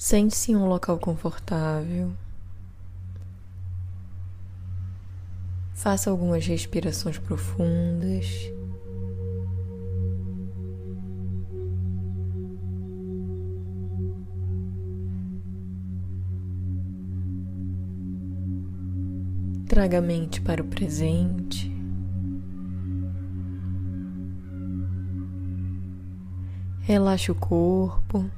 Sente-se em um local confortável. Faça algumas respirações profundas. Traga a mente para o presente. Relaxe o corpo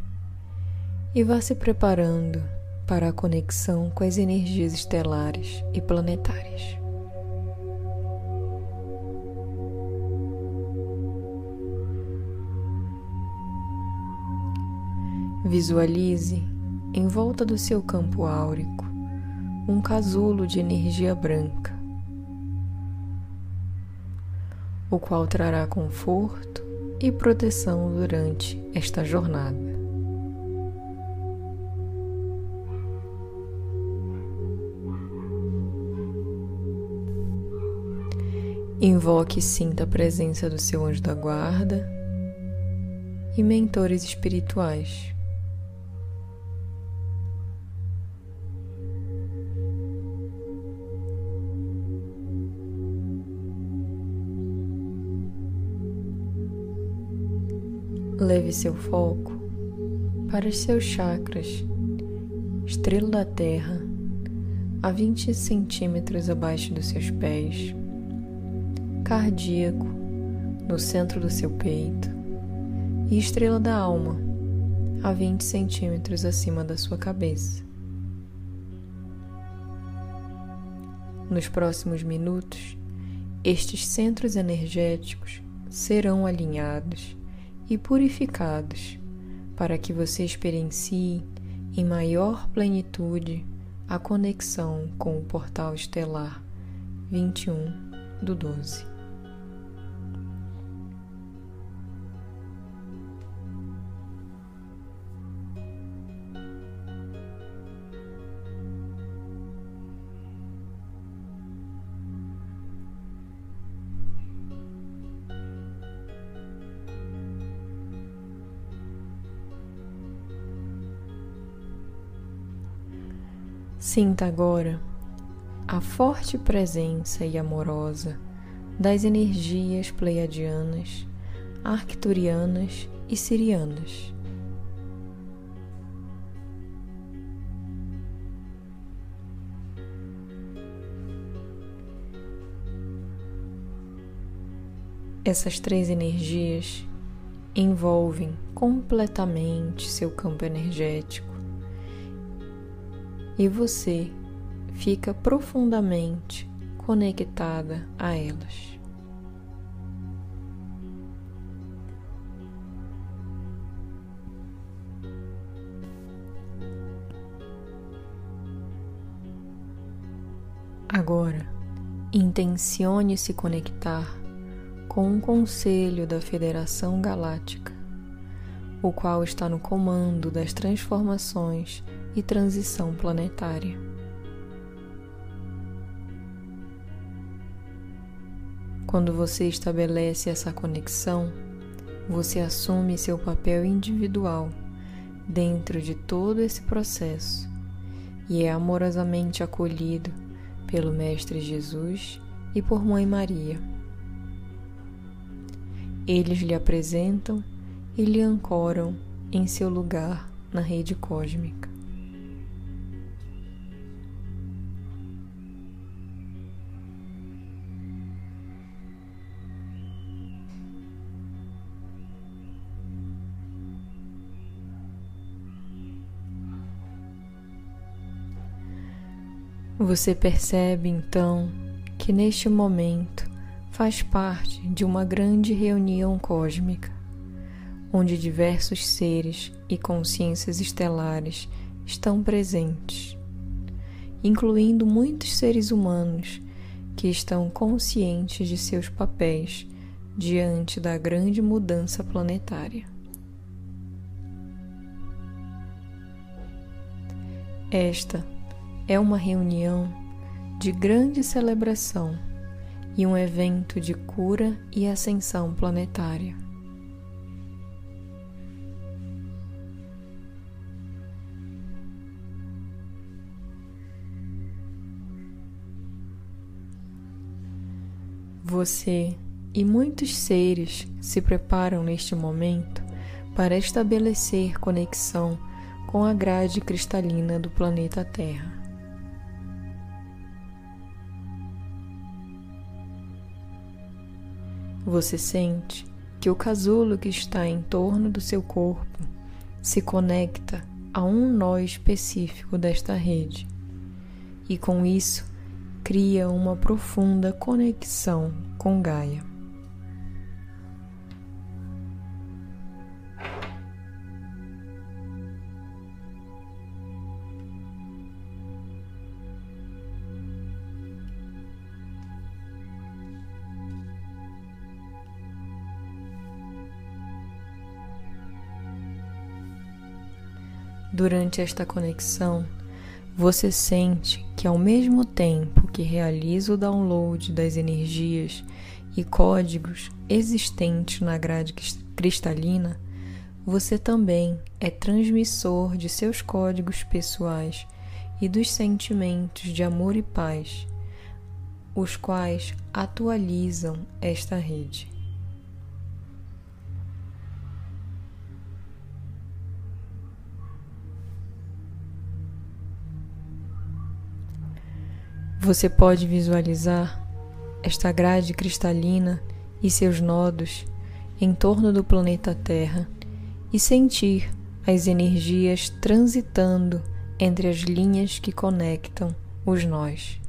e vá se preparando para a conexão com as energias estelares e planetárias. Visualize em volta do seu campo áurico um casulo de energia branca, o qual trará conforto e proteção durante esta jornada. Invoque e sinta a presença do seu anjo da guarda e mentores espirituais. Leve seu foco para os seus chakras, estrela da terra, a 20 centímetros abaixo dos seus pés, cardíaco, no centro do seu peito, e estrela da alma, a 20 centímetros acima da sua cabeça. Nos próximos minutos, estes centros energéticos serão alinhados e purificados, para que você experiencie em maior plenitude a conexão com o portal estelar 21 do 12. Sinta agora a forte presença e amorosa das energias pleiadianas, arcturianas e sirianas. Essas três energias envolvem completamente seu campo energético e você fica profundamente conectada a elas. Agora, intencione se conectar com um conselho da Federação Galáctica, o qual está no comando das transformações e transição planetária. Quando você estabelece essa conexão, você assume seu papel individual dentro de todo esse processo e é amorosamente acolhido pelo Mestre Jesus e por Mãe Maria. Eles lhe apresentam e lhe ancoram em seu lugar na rede cósmica. Você percebe então que neste momento faz parte de uma grande reunião cósmica, onde diversos seres e consciências estelares estão presentes, incluindo muitos seres humanos que estão conscientes de seus papéis diante da grande mudança planetária. Esta é uma reunião de grande celebração e um evento de cura e ascensão planetária. Você e muitos seres se preparam neste momento para estabelecer conexão com a grade cristalina do planeta Terra. Você sente que o casulo que está em torno do seu corpo se conecta a um nó específico desta rede e com isso cria uma profunda conexão com Gaia. Durante esta conexão, você sente que, ao mesmo tempo que realiza o download das energias e códigos existentes na grade cristalina, você também é transmissor de seus códigos pessoais e dos sentimentos de amor e paz, os quais atualizam esta rede. Você pode visualizar esta grade cristalina e seus nodos em torno do planeta Terra e sentir as energias transitando entre as linhas que conectam os nós.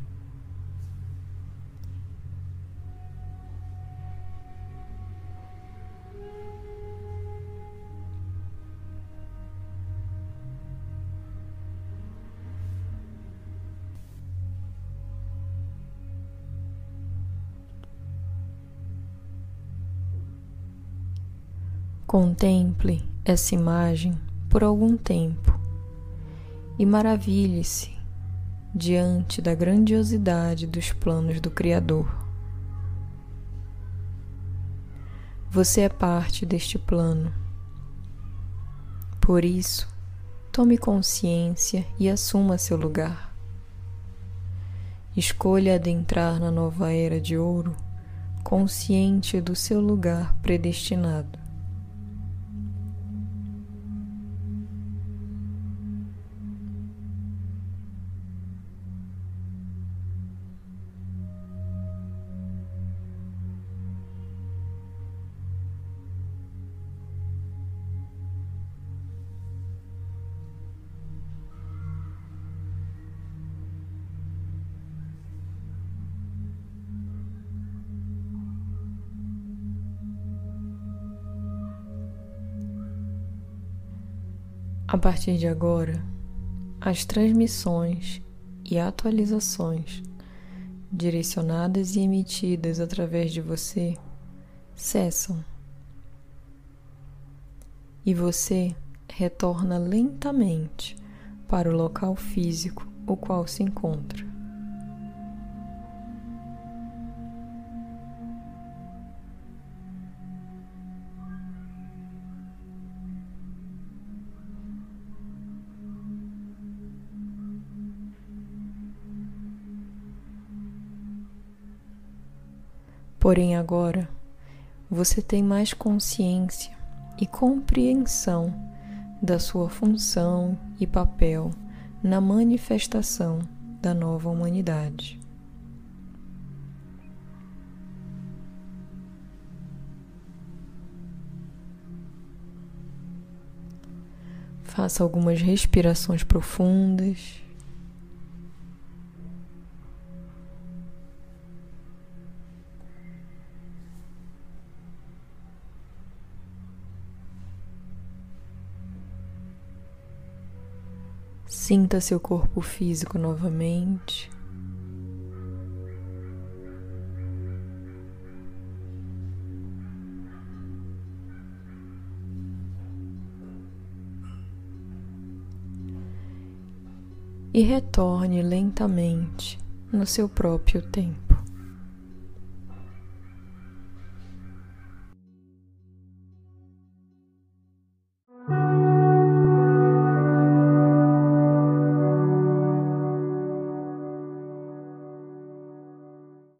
Contemple essa imagem por algum tempo e maravilhe-se diante da grandiosidade dos planos do Criador. Você é parte deste plano. Por isso, tome consciência e assuma seu lugar. Escolha adentrar na nova era de ouro, consciente do seu lugar predestinado. A partir de agora, as transmissões e atualizações direcionadas e emitidas através de você cessam e você retorna lentamente para o local físico o qual se encontra. Porém, agora você tem mais consciência e compreensão da sua função e papel na manifestação da nova humanidade. Faça algumas respirações profundas. Sinta seu corpo físico novamente. E retorne lentamente no seu próprio tempo.